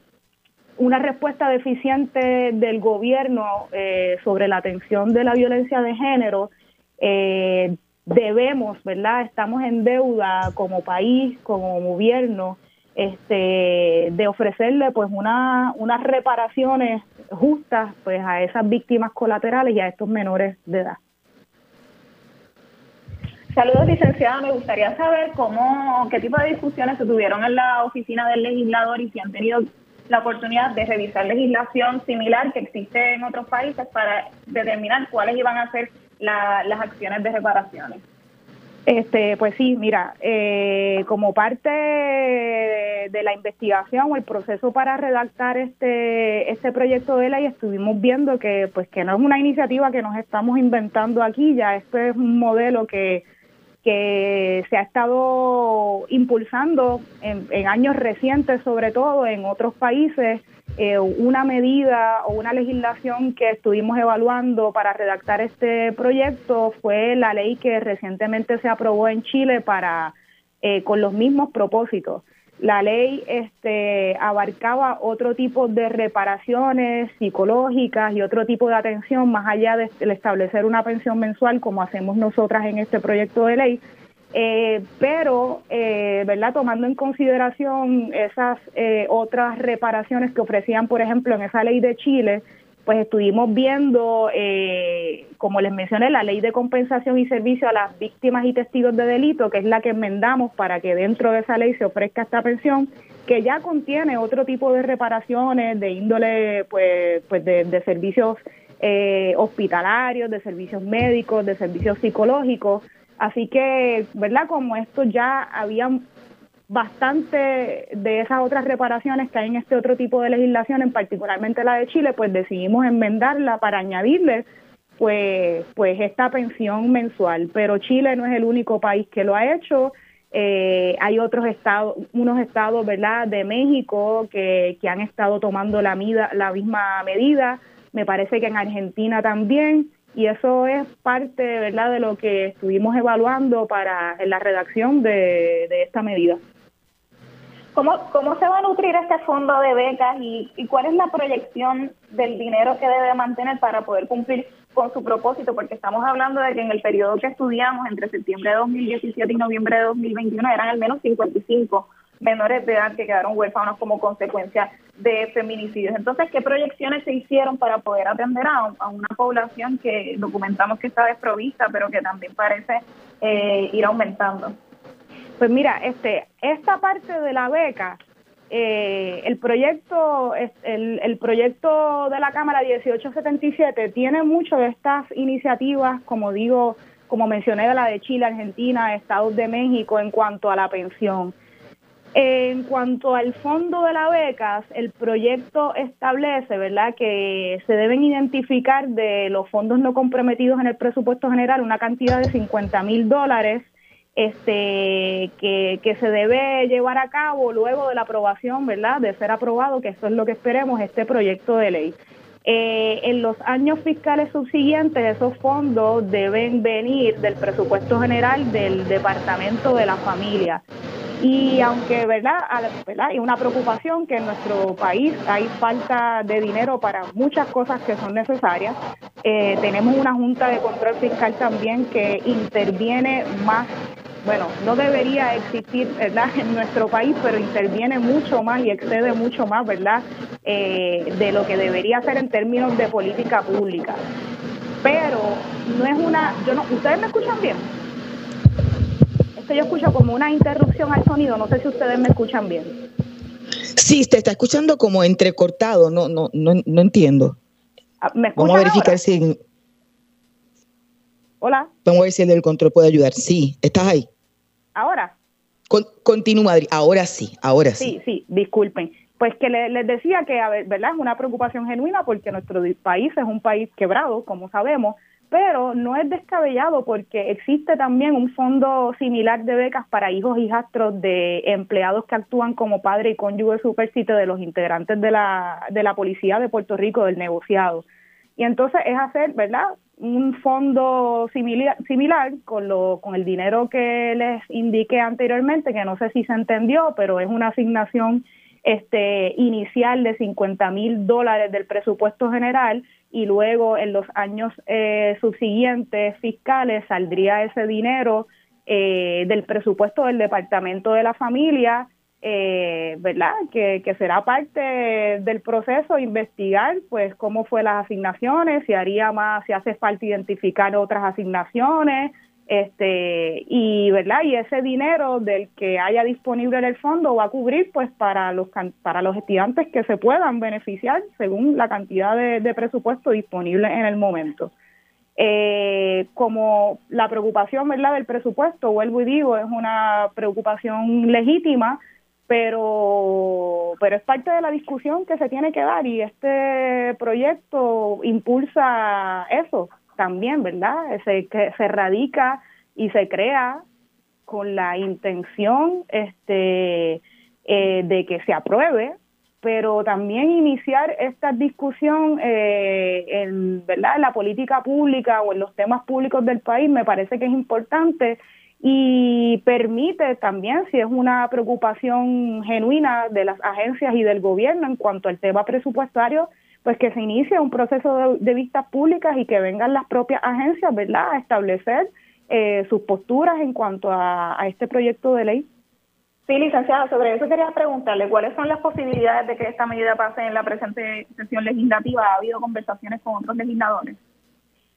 S6: una respuesta deficiente del gobierno eh, sobre la atención de la violencia de género, eh, debemos, ¿verdad? Estamos en deuda como país, como gobierno, este, de ofrecerle pues una, unas reparaciones justas pues a esas víctimas colaterales y a estos menores de edad.
S7: Saludos, licenciada. Me gustaría saber cómo, qué tipo de discusiones se tuvieron en la oficina del legislador y si han tenido la oportunidad de revisar legislación similar que existe en otros países para determinar cuáles iban a ser las acciones de reparaciones.
S6: Este, pues sí, mira, eh, como parte de, la investigación o el proceso para redactar este este proyecto de ley, estuvimos viendo que pues que no es una iniciativa que nos estamos inventando aquí, ya este es un modelo que que se ha estado impulsando en, años recientes, sobre todo en otros países, eh, una medida o una legislación que estuvimos evaluando para redactar este proyecto fue la ley que recientemente se aprobó en Chile para eh, con los mismos propósitos la ley este, abarcaba otro tipo de reparaciones psicológicas y otro tipo de atención más allá de, establecer una pensión mensual como hacemos nosotras en este proyecto de ley. Eh, pero, eh, ¿verdad? Tomando en consideración esas eh, otras reparaciones que ofrecían, por ejemplo, en esa ley de Chile, pues estuvimos viendo, eh, como les mencioné, la ley de compensación y servicio a las víctimas y testigos de delito, que es la que enmendamos para que dentro de esa ley se ofrezca esta pensión, que ya contiene otro tipo de reparaciones de índole, pues, pues de, servicios eh, hospitalarios, de servicios médicos, de servicios psicológicos. Así que, ¿verdad? Como esto ya habían bastante de esas otras reparaciones que hay en este otro tipo de legislación, en particularmente la de Chile, pues decidimos enmendarla para añadirle pues, pues esta pensión mensual. Pero Chile no es el único país que lo ha hecho. Eh, hay otros estados, unos estados, ¿verdad?, de México que, que han estado tomando la, mida, la misma medida. Me parece que en Argentina también. Y eso es parte, ¿verdad?, de lo que estuvimos evaluando para la redacción de esta medida.
S7: ¿Cómo, ¿Cómo se va a nutrir este fondo de becas y, cuál es la proyección del dinero que debe mantener para poder cumplir con su propósito? Porque estamos hablando de que en el periodo que estudiamos, entre septiembre de 2017 y noviembre de 2021, eran al menos 55 menores de edad que quedaron huérfanos como consecuencia de feminicidios. Entonces, ¿qué proyecciones se hicieron para poder atender a, una población que documentamos que está desprovista, pero que también parece eh, ir aumentando?
S6: Pues mira, este, esta parte de la beca eh, el proyecto el, proyecto de la Cámara 1877 tiene mucho de estas iniciativas, como digo, como mencioné de la de Chile, Argentina, Estados de México en cuanto a la pensión. En cuanto al fondo de las becas, el proyecto establece, ¿verdad?, que se deben identificar de los fondos no comprometidos en el presupuesto general una cantidad de 50 mil dólares este, que, se debe llevar a cabo luego de la aprobación, ¿verdad?, de ser aprobado, que eso es lo que esperemos, este proyecto de ley. Eh, en los años fiscales subsiguientes, esos fondos deben venir del presupuesto general del Departamento de la Familia. Y aunque, ¿verdad? ¿verdad? Hay una preocupación que en nuestro país hay falta de dinero para muchas cosas que son necesarias, eh, tenemos una Junta de Control Fiscal también que interviene más bueno, no debería existir, ¿verdad?, en nuestro país, pero interviene mucho más y excede mucho más, ¿verdad?, eh, de lo que debería ser en términos de política pública. Pero no es una, yo no, ¿ustedes me escuchan bien? Esto yo escucho como una interrupción al sonido, no sé si ustedes me escuchan bien.
S1: Sí, te está escuchando como entrecortado, no, no, no, no entiendo.
S6: Ah, ¿Me
S1: Vamos a verificar si...
S6: Hola.
S1: Vamos a ver si el del control puede ayudar. Sí, ¿estás ahí?
S6: Ahora.
S1: continúa, Adri. Ahora sí, ahora sí.
S6: Sí, sí, disculpen. Pues que les decía que, a ver, ¿verdad? Es una preocupación genuina porque nuestro país es un país quebrado, como sabemos, pero no es descabellado porque existe también un fondo similar de becas para hijos y hijastros de empleados que actúan como padre y cónyuge supersite de los integrantes de la, de la policía de Puerto Rico, del negociado. Y entonces es hacer, ¿verdad? Un fondo similar, similar con, lo, con el dinero que les indiqué anteriormente, que no sé si se entendió, pero es una asignación este, inicial de 50 mil dólares del presupuesto general y luego en los años eh, subsiguientes fiscales saldría ese dinero eh, del presupuesto del Departamento de la Familia eh, ¿verdad? Que, que, será parte del proceso investigar, pues, cómo fue las asignaciones, si haría más, si hace falta identificar otras asignaciones, este, y, ¿verdad? Y ese dinero del que haya disponible en el fondo va a cubrir, pues, para los, para los estudiantes que se puedan beneficiar según la cantidad de, de presupuesto disponible en el momento. Eh, como la preocupación, ¿verdad?, del presupuesto, vuelvo y digo, es una preocupación legítima, pero pero es parte de la discusión que se tiene que dar y este proyecto impulsa eso también, ¿verdad? Se se radica y se crea con la intención este eh, de que se apruebe, pero también iniciar esta discusión eh, en, ¿verdad? en la política pública o en los temas públicos del país me parece que es importante y permite también, si es una preocupación genuina de las agencias y del gobierno en cuanto al tema presupuestario, pues que se inicie un proceso de, vistas públicas y que vengan las propias agencias, ¿verdad?, a establecer eh, sus posturas en cuanto a, a este proyecto de ley.
S7: Sí, licenciada, sobre eso quería preguntarle, ¿cuáles son las posibilidades de que esta medida pase en la presente sesión legislativa? ¿Ha habido conversaciones con otros legisladores?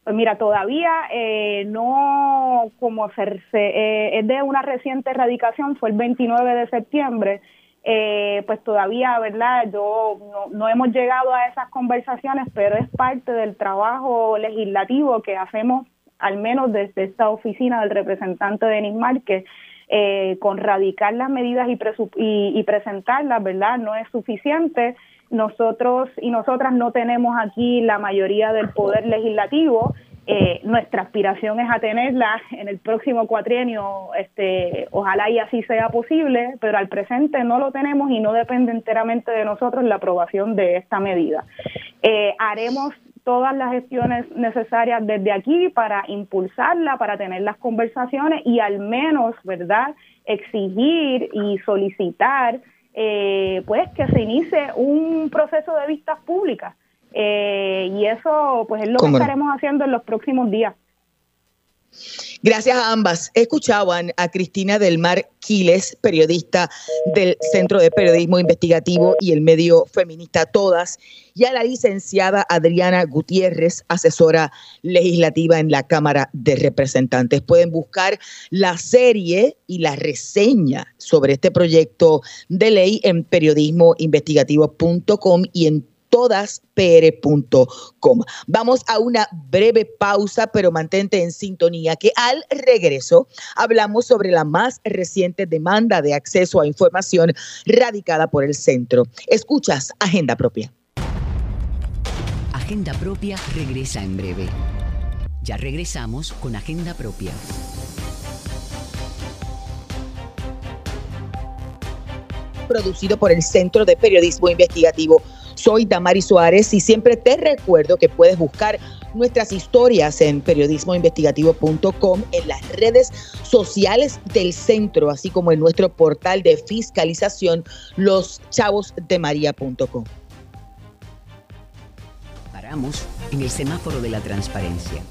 S6: Pues mira, todavía eh, no, como se, eh, es de una reciente erradicación, fue el 29 de septiembre, eh, pues todavía, ¿verdad? Yo no, no, hemos llegado a esas conversaciones, pero es parte del trabajo legislativo que hacemos, al menos desde esta oficina del representante Denis Márquez, eh, con radicar las medidas y, y, y presentarlas, ¿verdad? No es suficiente nosotros y nosotras no tenemos aquí la mayoría del poder legislativo. Eh, nuestra aspiración es a tenerla en el próximo cuatrienio, este, ojalá y así sea posible, pero al presente no lo tenemos y no depende enteramente de nosotros la aprobación de esta medida. Eh, haremos todas las gestiones necesarias desde aquí para impulsarla, para tener las conversaciones y al menos, ¿verdad?, exigir y solicitar eh, pues que se inicie un proceso de vistas públicas. Eh, y eso pues es lo que estaremos haciendo en los próximos días.
S1: Gracias a ambas. Escuchaban a Cristina del Mar Quiles, periodista del Centro de Periodismo Investigativo y el medio feminista Todas, y a la licenciada Adriana Gutiérrez, asesora legislativa en la Cámara de Representantes. Pueden buscar la serie y la reseña sobre este proyecto de ley en periodismoinvestigativo.com y en todaspr.com. Vamos a una breve pausa, pero mantente en sintonía que al regreso hablamos sobre la más reciente demanda de acceso a información radicada por el centro. Escuchas Agenda Propia.
S2: Agenda Propia regresa en breve. Ya regresamos con Agenda Propia.
S1: Producido por el Centro de Periodismo Investigativo soy Damari Suárez y siempre te recuerdo que puedes buscar nuestras historias en periodismoinvestigativo.com, en las redes sociales del centro, así como en nuestro portal de fiscalización, loschavosdemaria.com.
S2: Paramos en el semáforo de la transparencia.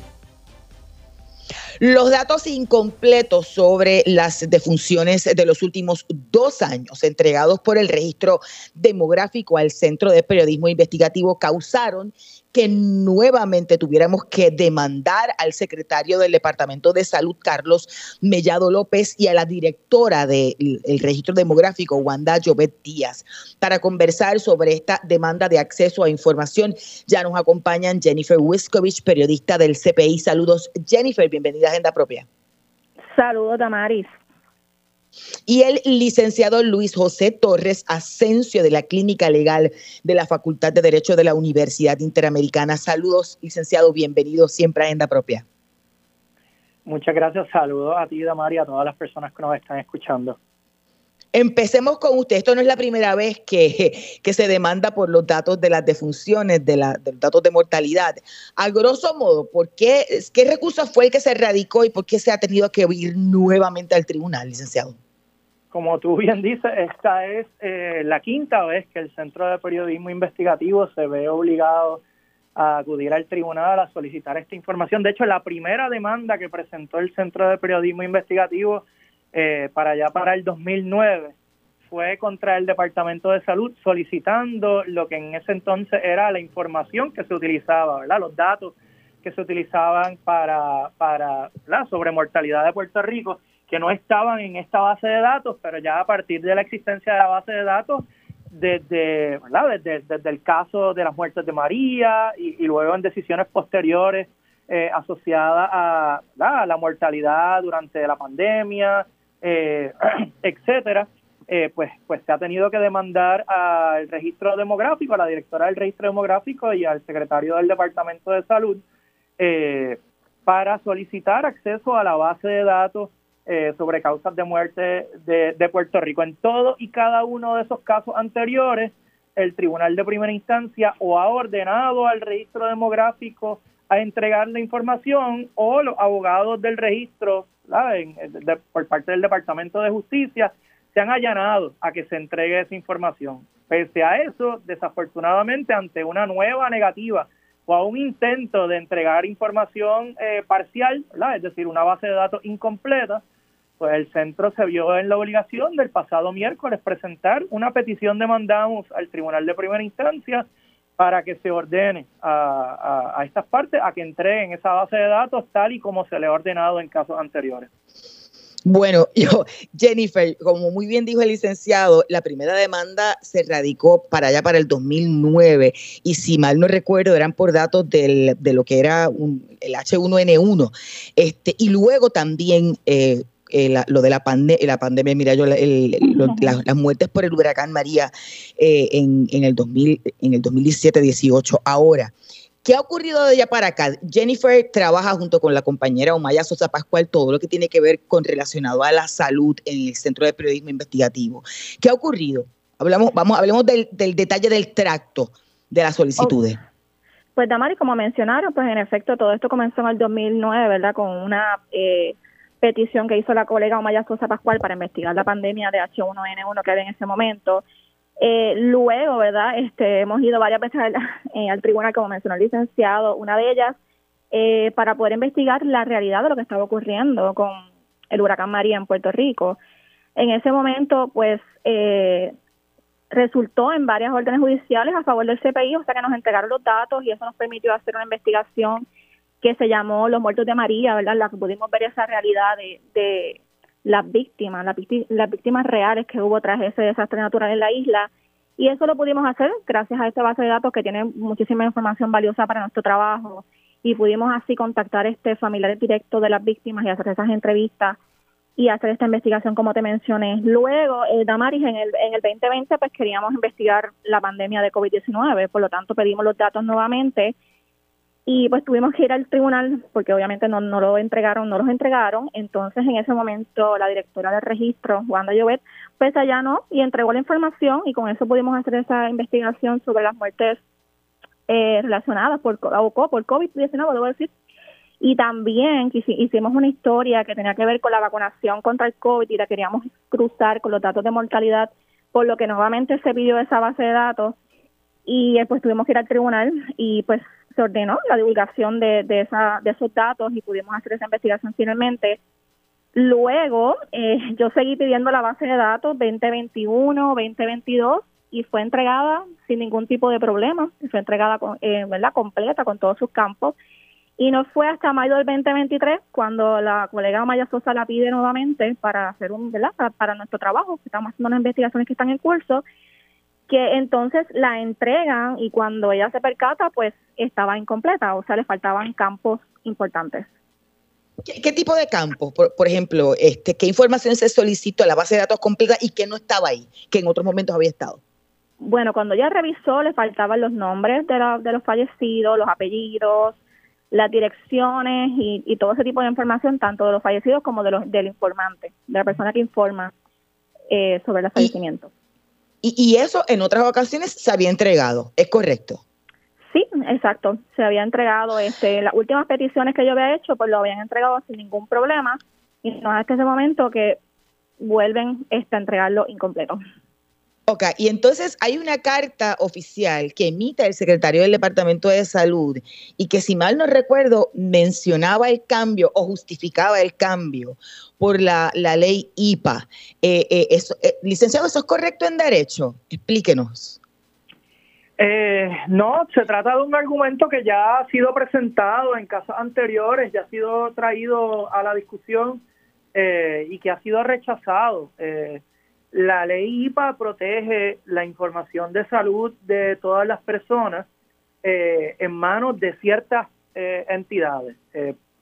S1: Los datos incompletos sobre las defunciones de los últimos dos años entregados por el registro demográfico al Centro de Periodismo Investigativo causaron que nuevamente tuviéramos que demandar al secretario del Departamento de Salud, Carlos Mellado López, y a la directora del registro demográfico, Wanda Jovet Díaz, para conversar sobre esta demanda de acceso a información. Ya nos acompañan Jennifer Wiskovich, periodista del CPI. Saludos, Jennifer, bienvenida Agenda Propia.
S6: Saludos, Damaris
S1: y el licenciado Luis José Torres Asensio de la Clínica Legal de la Facultad de Derecho de la Universidad Interamericana. Saludos, licenciado, bienvenido siempre a Agenda Propia.
S8: Muchas gracias, saludos a ti, Damari, y a todas las personas que nos están escuchando.
S1: Empecemos con usted. Esto no es la primera vez que, se demanda por los datos de las defunciones, de, la, los datos de mortalidad. A grosso modo, ¿por qué, ¿qué recurso fue el que se radicó y por qué se ha tenido que ir nuevamente al tribunal, licenciado?
S8: Como tú bien dices, esta es eh, la quinta vez que el Centro de Periodismo Investigativo se ve obligado a acudir al tribunal a solicitar esta información. De hecho, la primera demanda que presentó el Centro de Periodismo Investigativo eh, para allá para el 2009 fue contra el Departamento de Salud solicitando lo que en ese entonces era la información que se utilizaba. Los datos que se utilizaban para, para la sobremortalidad de Puerto Rico que no estaban en esta base de datos, pero ya a partir de la existencia de la base de datos, desde, desde, desde el caso de las muertes de María y, luego en decisiones posteriores eh, asociadas a, la mortalidad durante la pandemia, eh, etcétera, eh, pues, pues se ha tenido que demandar al registro demográfico, a la directora del registro demográfico y al secretario del Departamento de Salud eh, para solicitar acceso a la base de datos eh, sobre causas de muerte de, Puerto Rico. En todo y cada uno de esos casos anteriores, el Tribunal de Primera Instancia o ha ordenado al registro demográfico a entregar la información o los abogados del registro por parte del Departamento de Justicia se han allanado a que se entregue esa información. Pese a eso, desafortunadamente, ante una nueva negativa o a un intento de entregar información eh, parcial, es decir, una base de datos incompleta, pues el centro se vio en la obligación del pasado miércoles presentar una petición de mandamos al Tribunal de Primera Instancia para que se ordene a, a, estas partes a que entreguen esa base de datos tal y como se le ha ordenado en casos anteriores.
S1: Bueno, yo, Jennifer, como muy bien dijo el licenciado, la primera demanda se radicó para allá para el 2009 y si mal no recuerdo eran por datos del, de lo que era el H1N1. Este, y luego también eh, eh, lo de la, la pandemia, mira yo, las muertes por el huracán María eh, en, en, el 2000, en el 2017-18. Ahora, ¿qué ha ocurrido de allá para acá? Jennifer trabaja junto con la compañera Omaya Sosa Pascual todo lo que tiene que ver con relacionado a la salud en el Centro de Periodismo Investigativo. ¿Qué ha ocurrido? Hablamos, vamos, hablemos del, del detalle del tracto de las solicitudes.
S6: Pues Damari, como mencionaron, pues en efecto todo esto comenzó en el 2009, ¿verdad? Con una eh, petición que hizo la colega Omaya Sosa Pascual para investigar la pandemia de H1N1 que había en ese momento. Eh, luego, ¿verdad? Este, hemos ido varias veces al, eh, al tribunal, como mencionó el licenciado, una de ellas
S9: eh, para poder investigar la realidad de lo que estaba ocurriendo con el huracán María en Puerto Rico. En ese momento, pues, eh, resultó en varias órdenes judiciales a favor del CPI, o sea que nos entregaron los datos y eso nos permitió hacer una investigación que se llamó Los Muertos de María, ¿verdad? La que pudimos ver esa realidad de, de las víctimas, las, las víctimas reales que hubo tras ese desastre natural en la isla. Y eso lo pudimos hacer gracias a esta base de datos que tiene muchísima información valiosa para nuestro trabajo y pudimos así contactar este familiares directos de las víctimas y hacer esas entrevistas y hacer esta investigación como te mencioné. Luego, eh, Damaris, en el, en el 2020 pues queríamos investigar la pandemia de COVID-19, por lo tanto pedimos los datos nuevamente y pues tuvimos que ir al tribunal porque obviamente no, no lo entregaron, no los entregaron. Entonces en ese momento la directora del registro, Wanda Llobet, pues allá no y entregó la información y con eso pudimos hacer esa investigación sobre las muertes eh, relacionadas por, por COVID-19, debo decir, y también hicimos una historia que tenía que ver con la vacunación contra el COVID y la queríamos cruzar con los datos de mortalidad, por lo que nuevamente se pidió esa base de datos y eh, pues tuvimos que ir al tribunal y pues se ordenó la divulgación de, esa, de esos datos y pudimos hacer esa investigación finalmente. Luego eh, yo seguí pidiendo la base de datos 2021, 2022 y fue entregada sin ningún tipo de problema, fue entregada con, eh, ¿verdad? completa con todos sus campos y no fue hasta mayo del 2023 cuando la colega Maya Sosa la pide nuevamente para hacer un, ¿verdad? Para, nuestro trabajo, estamos haciendo unas investigaciones que están en curso, que entonces la entregan y cuando ella se percata, pues estaba incompleta, o sea, le faltaban campos importantes.
S1: ¿Qué, tipo de campos? Por, ejemplo, este, ¿qué información se solicitó a la base de datos completa y que no estaba ahí, que en otros momentos había estado?
S9: Bueno, cuando ella revisó, le faltaban los nombres de, de los fallecidos, los apellidos, las direcciones y, todo ese tipo de información, tanto de los fallecidos como de los, del informante, de la persona que informa eh, sobre el fallecimiento.
S1: Y, y, eso en otras ocasiones se había entregado, ¿es correcto?
S9: Sí, exacto, se había entregado. Este, las últimas peticiones que yo había hecho, pues lo habían entregado sin ningún problema y no hasta ese momento que vuelven este, a entregarlo incompleto.
S1: Ok, y entonces hay una carta oficial que emite el secretario del Departamento de Salud y que si mal no recuerdo mencionaba el cambio o justificaba el cambio por la, ley IPA. Eh, eh, eh, licenciado, ¿eso es correcto en derecho? Explíquenos.
S8: no, se trata de un argumento que ya ha sido presentado en casos anteriores, ya ha sido traído a la discusión y que ha sido rechazado. La ley IPA protege la información de salud de todas las personas en manos de ciertas entidades,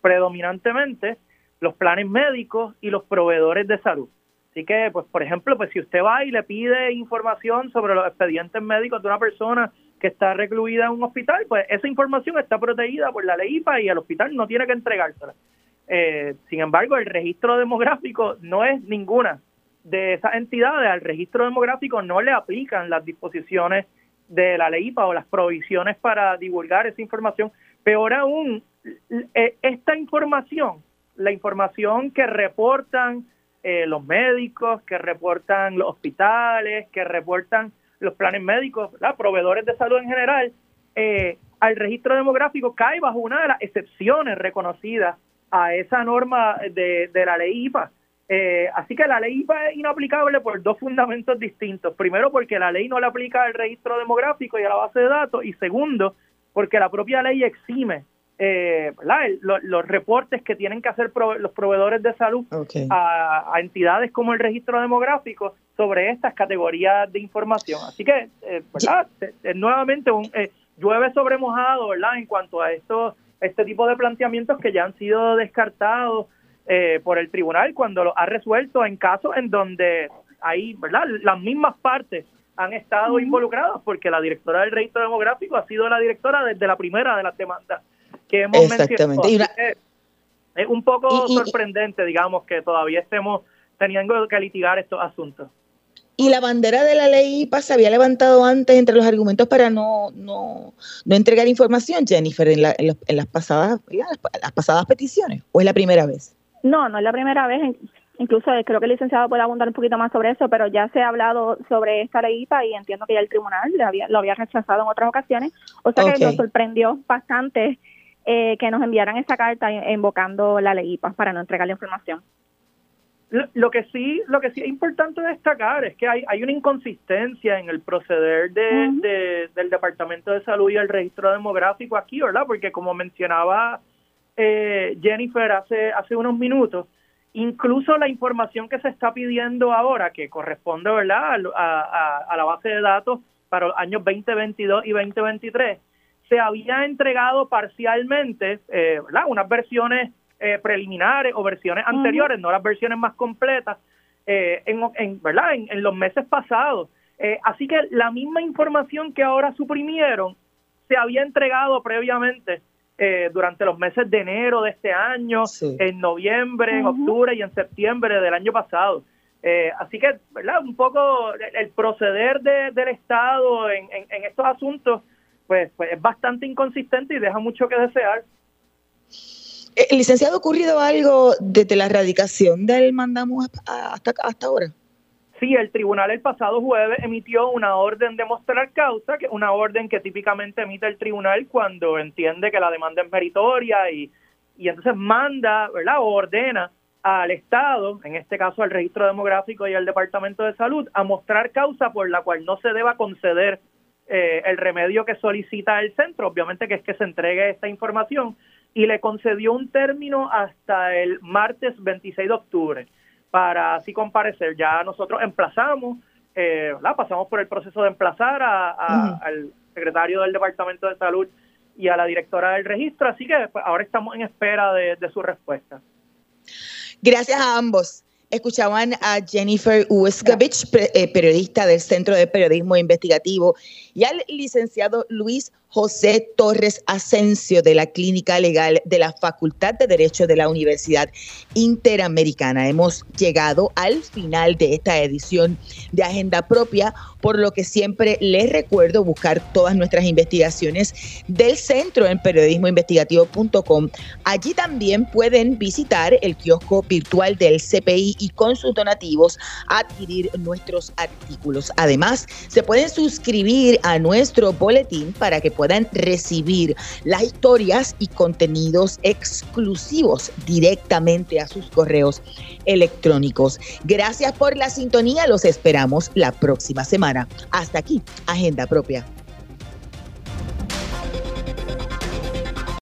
S8: predominantemente los planes médicos y los proveedores de salud. Así que, pues, por ejemplo, pues si usted va y le pide información sobre los expedientes médicos de una persona que está recluida en un hospital, pues esa información está protegida por la ley IPA y el hospital no tiene que entregársela. sin embargo, el registro demográfico no es ninguna de esas entidades al registro demográfico no le aplican las disposiciones de la ley IPA o las provisiones para divulgar esa información. Peor aún, e, esta información, la información que reportan eh, los médicos, que reportan los hospitales, que reportan los planes médicos, los proveedores de salud en general, eh, al registro demográfico cae bajo una de las excepciones reconocidas a esa norma de, de la ley IPA. Eh, así que la ley IPA es inaplicable por dos fundamentos distintos. Primero, porque la ley no le aplica al registro demográfico y a la base de datos. Y segundo, porque la propia ley exime eh, los, reportes que tienen que hacer los proveedores de salud a, entidades como el registro demográfico sobre estas categorías de información. Así que, eh, ¿verdad? nuevamente un, llueve sobre mojado, ¿verdad? En cuanto a estos este tipo de planteamientos que ya han sido descartados eh, por el tribunal cuando lo ha resuelto en casos en donde hay, ¿verdad? Las mismas partes han estado involucradas porque la directora del registro demográfico ha sido la directora desde la primera de las demandas que hemos mencionado. Es un poco sorprendente, digamos, que todavía estemos teniendo que litigar estos asuntos.
S1: Y la bandera de la ley IPA se había levantado antes entre los argumentos para no, no, no entregar información, Jennifer, en, en, las, pasadas, las pasadas peticiones, o es la primera vez?
S9: No, no es la primera vez. Incluso creo que el licenciado puede abundar un poquito más sobre eso, pero ya se ha hablado sobre esta ley y entiendo que ya el tribunal lo había, lo había rechazado en otras ocasiones. O sea que nos sorprendió bastante
S6: eh, que nos enviaran esa carta invocando la ley IPA para no entregar la información.
S8: Lo que sí, lo que sí es importante destacar es que hay, hay una inconsistencia en el proceder de, del Departamento de Salud y el registro demográfico aquí, ¿verdad? Porque como mencionaba eh, Jennifer hace, hace unos minutos, incluso la información que se está pidiendo ahora, que corresponde, ¿verdad?, a, a la base de datos para los años 2022 y 2023, se había entregado parcialmente, eh, ¿verdad? Unas versiones eh, preliminares o versiones anteriores, no las versiones más completas, eh, en, ¿verdad? En, los meses pasados. Eh, así que la misma información que ahora suprimieron se había entregado previamente durante los meses de enero de este año, en noviembre, en octubre y en septiembre del año pasado. así que, ¿verdad? Un poco el, proceder del Estado en, en, estos asuntos, pues, pues es bastante inconsistente y deja mucho que desear.
S1: Eh, licenciado, ¿ha ocurrido algo desde la erradicación del mandamos hasta, hasta ahora?
S8: Sí, el tribunal el pasado jueves emitió una orden de mostrar causa, que es una orden que típicamente emite el tribunal cuando entiende que la demanda es meritoria y, y entonces manda, ¿verdad? O ordena al Estado, en este caso al registro demográfico y al Departamento de Salud, a mostrar causa por la cual no se deba conceder eh, el remedio que solicita el centro, obviamente que es que se entregue esta información, y le concedió un término hasta el martes 26 de octubre para así comparecer. Ya nosotros emplazamos, eh, pasamos por el proceso de emplazar al secretario del Departamento de Salud y a la directora del registro, así que pues, ahora estamos en espera de, de su respuesta.
S1: Gracias a ambos. Escuchaban a Jennifer Uskavich, eh, periodista del Centro de Periodismo Investigativo, y al licenciado Luis José Torres Asensio de la Clínica Legal de la Facultad de Derecho de la Universidad Interamericana. Hemos llegado al final de esta edición de Agenda Propia, por lo que siempre les recuerdo buscar todas nuestras investigaciones del centro en periodismoinvestigativo.com. Allí también pueden visitar el kiosco virtual del CPI y con sus donativos adquirir nuestros artículos. Además, se pueden suscribir a nuestro boletín para que puedan puedan recibir las historias y contenidos exclusivos directamente a sus correos electrónicos. Gracias por la sintonía, los esperamos la próxima semana. Hasta aquí, Agenda Propia.